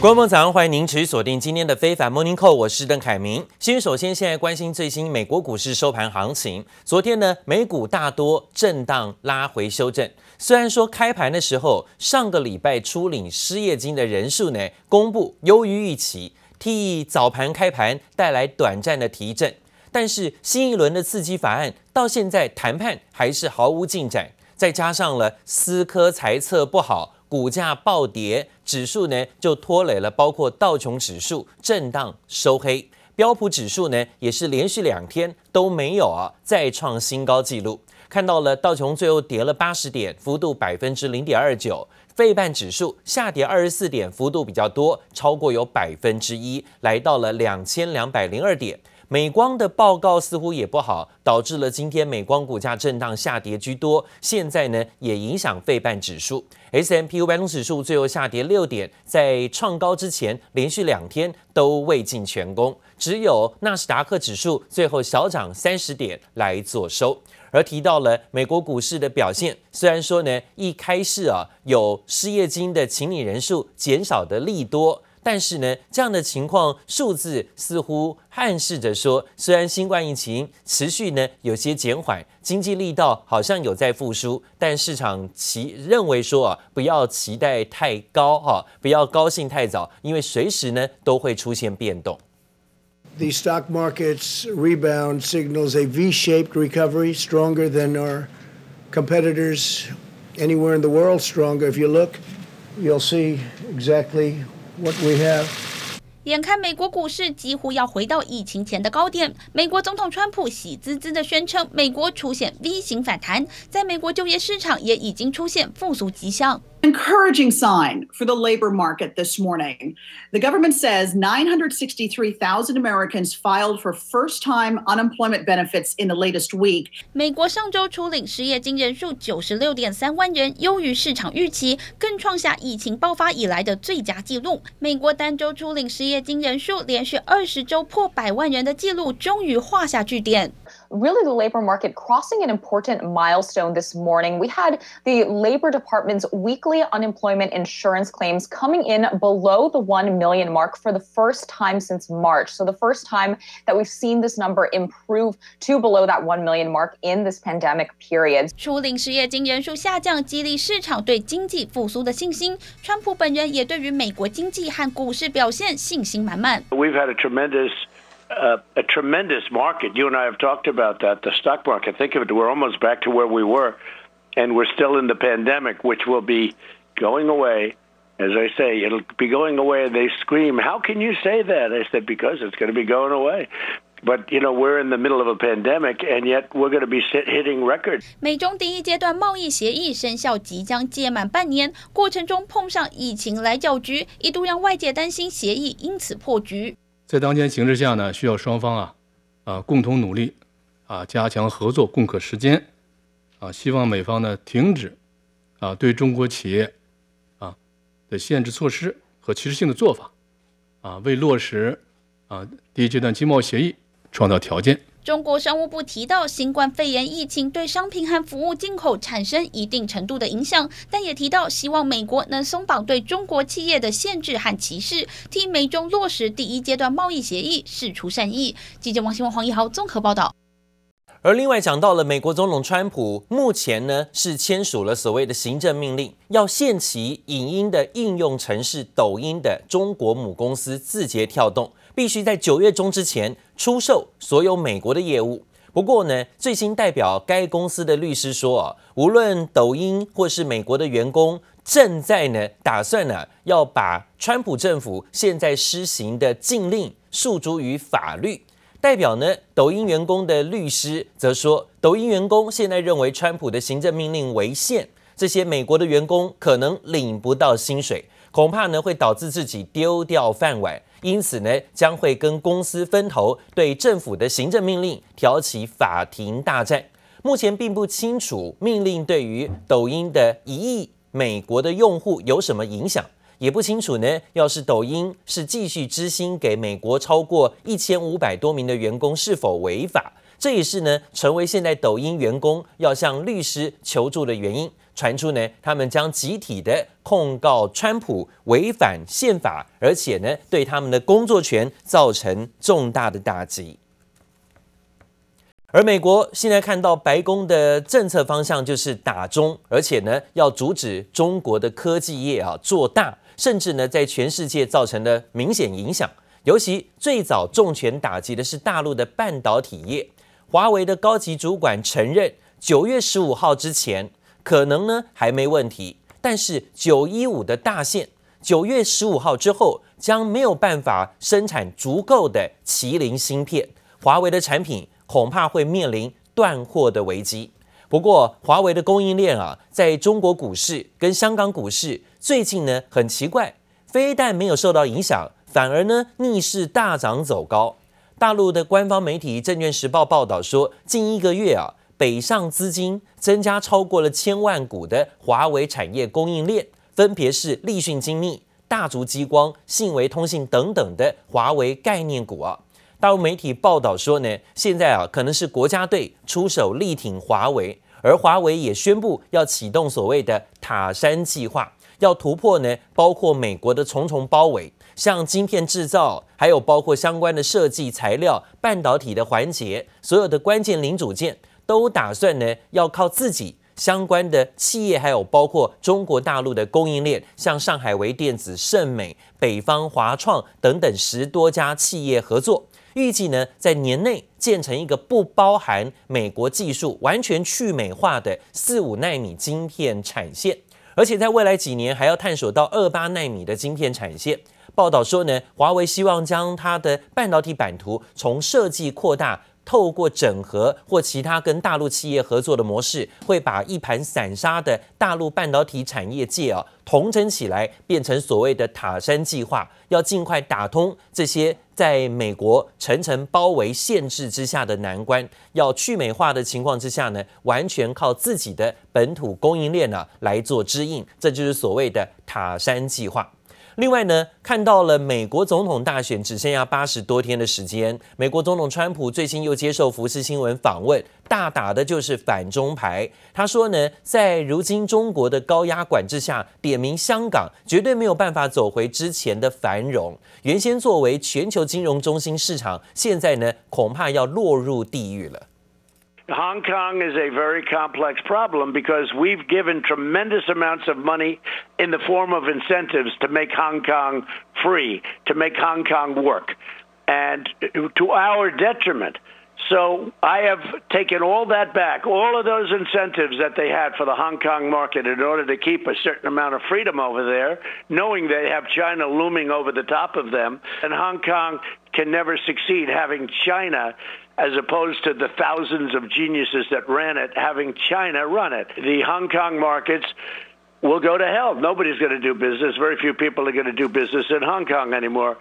观众早上，欢迎您持续锁定今天的非凡 Morning Call，我是邓凯明。先首先现在关心最新美国股市收盘行情。昨天呢，美股大多震荡拉回修正。虽然说开盘的时候，上个礼拜初领失业金的人数呢公布优于预期，替早盘开盘带来短暂的提振。但是新一轮的刺激法案到现在谈判还是毫无进展，再加上了思科财测不好。股价暴跌，指数呢就拖累了，包括道琼指数震荡收黑，标普指数呢也是连续两天都没有啊再创新高纪录。看到了道琼最后跌了八十点，幅度百分之零点二九，费半指数下跌二十四点，幅度比较多，超过有百分之一，来到了两千两百零二点。美光的报告似乎也不好，导致了今天美光股价震荡下跌居多。现在呢，也影响费半指数，S M P 五百指数最后下跌六点，在创高之前连续两天都未尽全功。只有纳斯达克指数最后小涨三十点来做收。而提到了美国股市的表现，虽然说呢，一开市啊有失业金的请领人数减少的利多。但是呢，这样的情况数字似乎暗示着说，虽然新冠疫情持续呢有些减缓，经济力道好像有在复苏，但市场其认为说啊，不要期待太高哈，不要高兴太早，因为随时呢都会出现变动。The stock market's rebound signals a V-shaped recovery, stronger than our competitors anywhere in the world. Stronger. If you look, you'll see exactly. What we have. 眼看美国股市几乎要回到疫情前的高点，美国总统川普喜滋滋地宣称，美国出现 V 型反弹，在美国就业市场也已经出现复苏迹象。Encouraging sign for the labor market this morning. The government says 963,000 Americans filed for first-time unemployment benefits in the latest week. 美国上周初领失业金人数九十六点三万人，优于市场预期，更创下疫情爆发以来的最佳纪录。美国单周初领失业金人数连续二十周破百万人的纪录终于画下句点。 Really, the labor market crossing an important milestone this morning. We had the Labor Department's weekly unemployment insurance claims coming in below the 1 million mark for the first time since March. So, the first time that we've seen this number improve to below that 1 million mark in this pandemic period. 初领失业金人数下降，激励市场对经济复苏的信心。川普本人也对于美国经济和股市表现信心满满。We've had a tremendous Uh, a tremendous market. You and I have talked about that. The stock market. Think of it. We're almost back to where we were, and we're still in the pandemic, which will be going away. As I say, it'll be going away. They scream, "How can you say that?" I said, "Because it's going to be going away." But you know, we're in the middle of a pandemic, and yet we're going to be hitting records. 美中第一阶段贸易协议生效即将届满半年，过程中碰上疫情来搅局，一度让外界担心协议因此破局。 在当前形势下呢，需要双方啊，啊共同努力，啊加强合作，共克时艰，啊希望美方呢停止，啊对中国企业，啊的限制措施和歧视性的做法，啊为落实，啊第一阶段经贸协议创造条件。中国商务部提到，新冠肺炎疫情对商品和服务进口产生一定程度的影响，但也提到希望美国能松绑对中国企业的限制和歧视，替美中落实第一阶段贸易协议释出善意。记者王新文、黄一豪综合报道。而另外讲到了美国总统川普，目前呢是签署了所谓的行政命令，要限期影音的应用程式抖音的中国母公司字节跳动。必须在九月中之前出售所有美国的业务。不过呢，最新代表该公司的律师说啊，无论抖音或是美国的员工，正在呢打算呢要把川普政府现在施行的禁令诉诸于法律。代表呢抖音员工的律师则说，抖音员工现在认为川普的行政命令违宪，这些美国的员工可能领不到薪水，恐怕呢会导致自己丢掉饭碗。因此呢，将会跟公司分头对政府的行政命令挑起法庭大战。目前并不清楚命令对于抖音的一亿美国的用户有什么影响，也不清楚呢。要是抖音是继续支薪给美国超过一千五百多名的员工，是否违法？这也是呢，成为现在抖音员工要向律师求助的原因。传出呢，他们将集体的控告川普违反宪法，而且呢，对他们的工作权造成重大的打击。而美国现在看到白宫的政策方向就是打中，而且呢，要阻止中国的科技业啊做大，甚至呢，在全世界造成了明显影响。尤其最早重拳打击的是大陆的半导体业，华为的高级主管承认，九月十五号之前。可能呢还没问题，但是九一五的大限，九月十五号之后将没有办法生产足够的麒麟芯片，华为的产品恐怕会面临断货的危机。不过，华为的供应链啊，在中国股市跟香港股市最近呢很奇怪，非但没有受到影响，反而呢逆势大涨走高。大陆的官方媒体《证券时报》报道说，近一个月啊。北上资金增加超过了千万股的华为产业供应链，分别是立讯精密、大族激光、信维通信等等的华为概念股啊。大陆媒体报道说呢，现在啊可能是国家队出手力挺华为，而华为也宣布要启动所谓的塔山计划，要突破呢包括美国的重重包围，像晶片制造，还有包括相关的设计材料、半导体的环节，所有的关键零组件。都打算呢，要靠自己相关的企业，还有包括中国大陆的供应链，像上海微电子、盛美、北方华创等等十多家企业合作，预计呢在年内建成一个不包含美国技术、完全去美化的四五纳米晶片产线，而且在未来几年还要探索到二八纳米的晶片产线。报道说呢，华为希望将它的半导体版图从设计扩大。透过整合或其他跟大陆企业合作的模式，会把一盘散沙的大陆半导体产业界啊统整起来，变成所谓的塔山计划，要尽快打通这些在美国层层包围限制之下的难关。要去美化的情况之下呢，完全靠自己的本土供应链呢来做支应，这就是所谓的塔山计划。另外呢，看到了美国总统大选只剩下八十多天的时间，美国总统川普最近又接受福斯新闻访问，大打的就是反中牌。他说呢，在如今中国的高压管制下，点名香港绝对没有办法走回之前的繁荣。原先作为全球金融中心市场，现在呢，恐怕要落入地狱了。Hong Kong is a very complex problem because we've given tremendous amounts of money in the form of incentives to make Hong Kong free, to make Hong Kong work, and to our detriment. So I have taken all that back, all of those incentives that they had for the Hong Kong market in order to keep a certain amount of freedom over there, knowing they have China looming over the top of them, and Hong Kong can never succeed having China as opposed to the thousands of geniuses that ran it, having China run it. The Hong Kong markets will go to hell. Nobody's going to do business. Very few people are going to do business in Hong Kong anymore.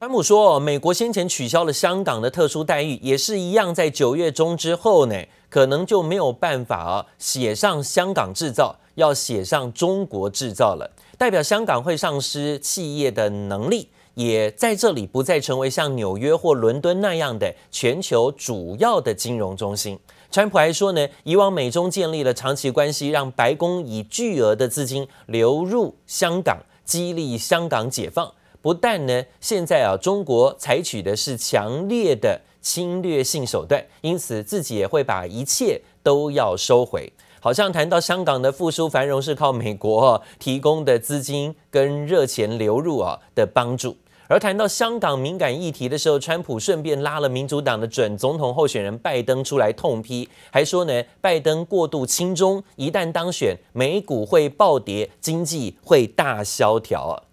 川普说，美国先前取消了香港的特殊待遇，也是一样，在九月中之后呢，可能就没有办法啊写上香港制造，要写上中国制造了，代表香港会丧失企业的能力。也在这里不再成为像纽约或伦敦那样的全球主要的金融中心。川普还说呢，以往美中建立了长期关系，让白宫以巨额的资金流入香港，激励香港解放。不但呢，现在啊，中国采取的是强烈的侵略性手段，因此自己也会把一切都要收回。好像谈到香港的复苏繁荣是靠美国提供的资金跟热钱流入啊的帮助。而谈到香港敏感议题的时候，川普顺便拉了民主党的准总统候选人拜登出来痛批，还说呢，拜登过度亲中，一旦当选，美股会暴跌，经济会大萧条啊。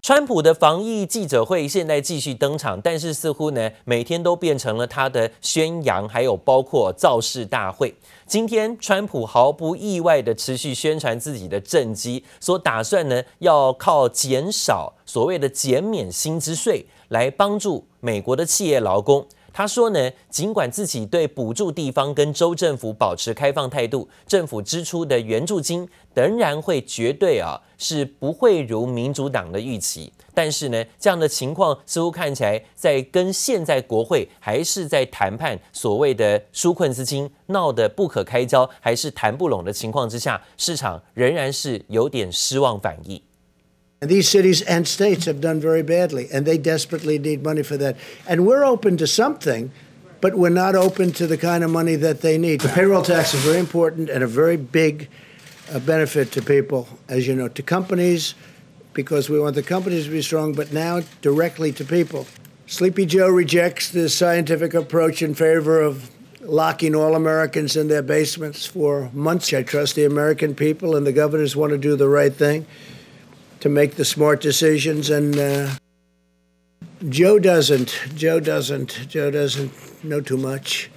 川普的防疫记者会现在继续登场，但是似乎呢，每天都变成了他的宣扬，还有包括造势大会。今天，川普毫不意外地持续宣传自己的政绩，说打算呢要靠减少所谓的减免薪资税来帮助美国的企业劳工。他说呢，尽管自己对补助地方跟州政府保持开放态度，政府支出的援助金仍然会绝对啊是不会如民主党的预期。但是呢，这样的情况似乎看起来在跟现在国会还是在谈判所谓的纾困资金闹得不可开交，还是谈不拢的情况之下，市场仍然是有点失望反应。And these cities and states have done very badly, and they desperately need money for that. And we're open to something, but we're not open to the kind of money that they need. The payroll tax is very important and a very big uh, benefit to people, as you know, to companies, because we want the companies to be strong, but now directly to people. Sleepy Joe rejects the scientific approach in favor of locking all Americans in their basements for months. I trust the American people, and the governors want to do the right thing to make the smart decisions. And Joe doesn't. Joe doesn't. Joe doesn't know too much.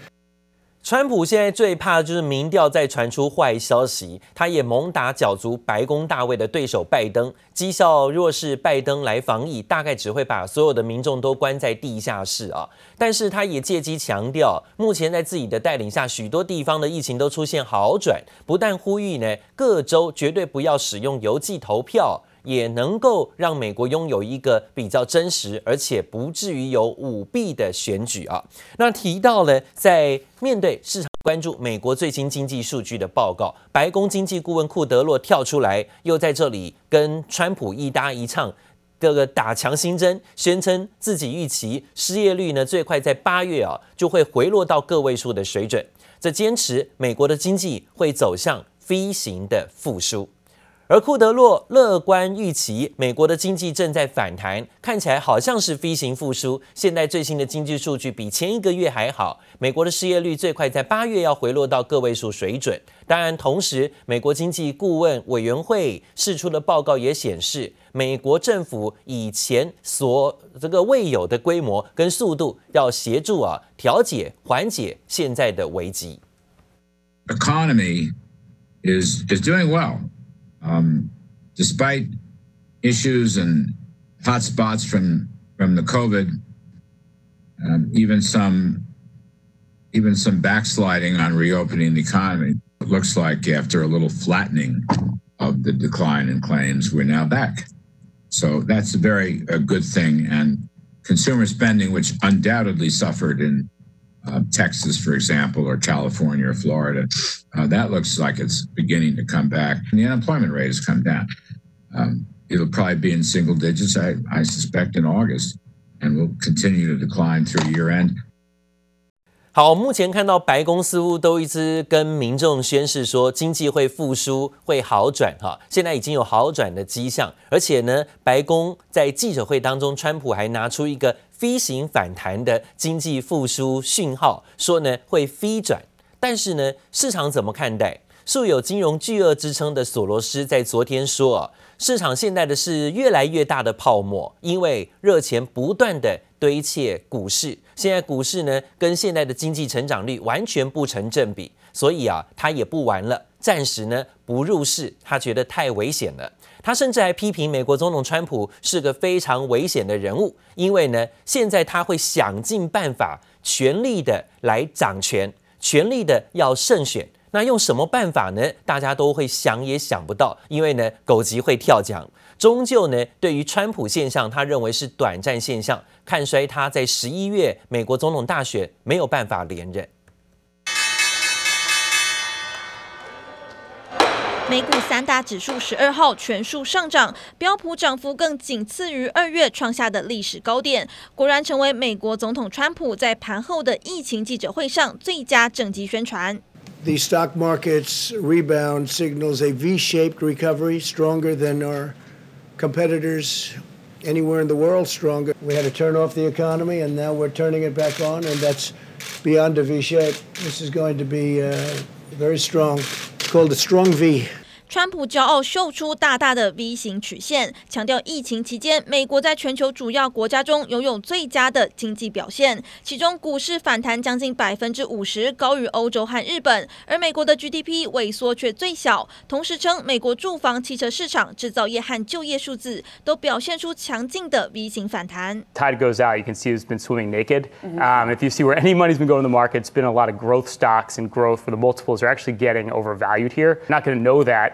川普现在最怕的就是民调再传出坏消息，他也猛打角逐白宫大位的对手拜登。绩效若是拜登来防疫，大概只会把所有的民众都关在地下室啊。但是他也借机强调，目前在自己的带领下，许多地方的疫情都出现好转，不但呼吁呢各州绝对不要使用邮寄投票。也能够让美国拥有一个比较真实，而且不至于有舞弊的选举啊。那提到了在面对市场关注美国最新经济数据的报告，白宫经济顾问库德洛跳出来，又在这里跟川普一搭一唱，这个打强心针，宣称自己预期失业率呢最快在八月啊就会回落到个位数的水准，这坚持美国的经济会走向 V 型的复苏。而库德洛乐观预期，美国的经济正在反弹，看起来好像是 V 型复苏。现在最新的经济数据比前一个月还好，美国的失业率最快在八月要回落到个位数水准。当然，同时美国经济顾问委员会释出的报告也显示，美国政府以前所这个未有的规模跟速度，要协助啊调解缓解现在的危机。Economy is is doing well. Um, despite issues and hotspots from from the COVID, um, even some even some backsliding on reopening the economy. It looks like after a little flattening of the decline in claims, we're now back. So that's a very a good thing. And consumer spending, which undoubtedly suffered in uh, Texas, for example, or California or Florida, uh, that looks like it's beginning to come back. And the unemployment rate has come down. Um, it'll probably be in single digits, I, I suspect, in August, and will continue to decline through year end. 好，目前看到白宫似乎都一直跟民众宣示说经济会复苏、会好转哈，现在已经有好转的迹象，而且呢，白宫在记者会当中，川普还拿出一个 V 型反弹的经济复苏讯号，说呢会 V 转，但是呢，市场怎么看待？素有金融巨鳄之称的索罗斯在昨天说，市场现在的是越来越大的泡沫，因为热钱不断的堆砌股市。现在股市呢，跟现在的经济成长率完全不成正比，所以啊，他也不玩了，暂时呢不入市，他觉得太危险了。他甚至还批评美国总统川普是个非常危险的人物，因为呢，现在他会想尽办法，全力的来掌权，全力的要胜选。那用什么办法呢？大家都会想也想不到，因为呢，狗急会跳墙。终究呢，对于川普现象，他认为是短暂现象，看衰他在十一月美国总统大选没有办法连任。美股三大指数十二号全数上涨，标普涨幅更仅次于二月创下的历史高点，果然成为美国总统川普在盘后的疫情记者会上最佳政绩宣传。The stock market's rebound signals a V-shaped recovery, stronger than our competitors anywhere in the world. Stronger. We had to turn off the economy, and now we're turning it back on, and that's beyond a V shape. This is going to be uh, very strong. It's called a strong V. 川普骄傲秀出大大的 V 型曲线，强调疫情期间美国在全球主要国家中拥有最佳的经济表现，其中股市反弹将近百分之五十，高于欧洲和日本，而美国的 GDP 萎缩却最小。同时称，美国住房、汽车市场、制造业和就业数字都表现出强劲的 V 型反弹。Tide goes out, you can see it's been swimming naked. Um, if you see where any money's been going in the market, it's been a lot of growth stocks and growth where the multiples are actually getting overvalued here. Not going to know that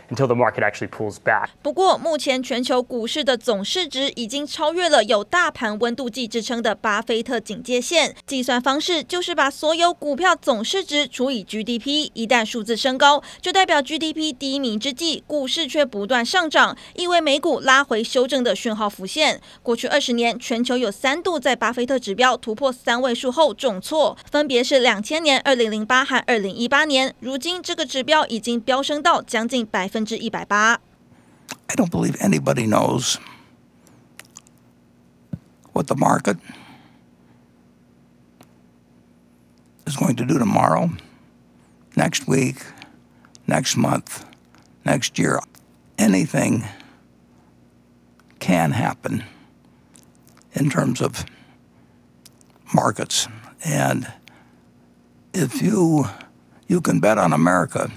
until the market actually pulls back. 不过，目前全球股市的总市值已经超越了有大盘温度计支撑的巴菲特警戒线。计算方式就是把所有股票总市值除以 GDP，一旦数字升高，就代表 GDP 低迷之际，股市却不断上涨，意味美股拉回修正的讯号浮现。过去二十年，全球有三度在巴菲特指标突破三位数后重挫，分别是两千年、二零零八和二零一八年。如今这个指标已经飙升到将近百分 之一百八。I don't believe anybody knows what the market is going to do tomorrow, next week, next month, next year. Anything can happen in terms of markets. And if you you can bet on America,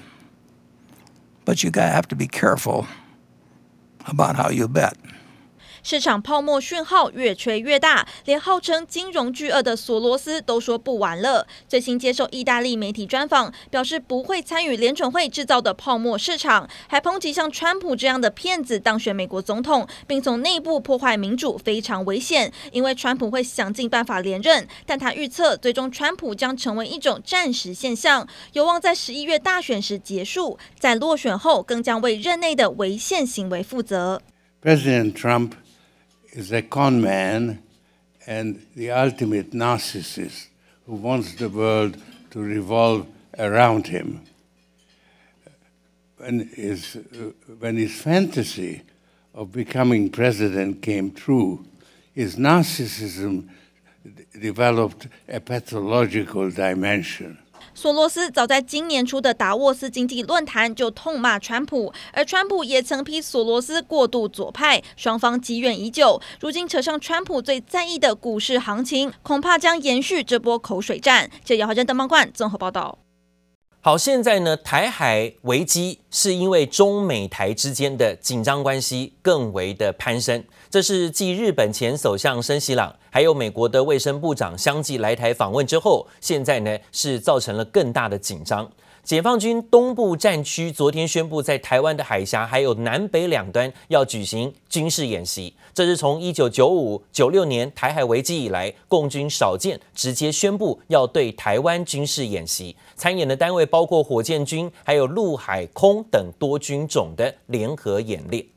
but you have to be careful about how you bet. 市场泡沫讯号越吹越大，连号称金融巨鳄的索罗斯都说不玩了。最新接受意大利媒体专访，表示不会参与联准会制造的泡沫市场，还抨击像川普这样的骗子当选美国总统，并从内部破坏民主，非常危险。因为川普会想尽办法连任，但他预测最终川普将成为一种暂时现象，有望在十一月大选时结束，在落选后更将为任内的违宪行为负责。President Trump is a con man and the ultimate narcissist who wants the world to revolve around him. When his, when his fantasy of becoming president came true, his narcissism developed a pathological dimension. 索罗斯早在今年初的达沃斯经济论坛就痛骂川普，而川普也曾批索罗斯过度左派，双方积怨已久。如今扯上川普最在意的股市行情，恐怕将延续这波口水战。这姚华珍、邓邦冠综合报道。好，现在呢，台海危机是因为中美台之间的紧张关系更为的攀升。这是继日本前首相森喜朗，还有美国的卫生部长相继来台访问之后，现在呢是造成了更大的紧张。解放军东部战区昨天宣布，在台湾的海峡还有南北两端要举行军事演习。这是从一九九五、九六年台海危机以来，共军少见直接宣布要对台湾军事演习。参演的单位包括火箭军，还有陆海空等多军种的联合演练。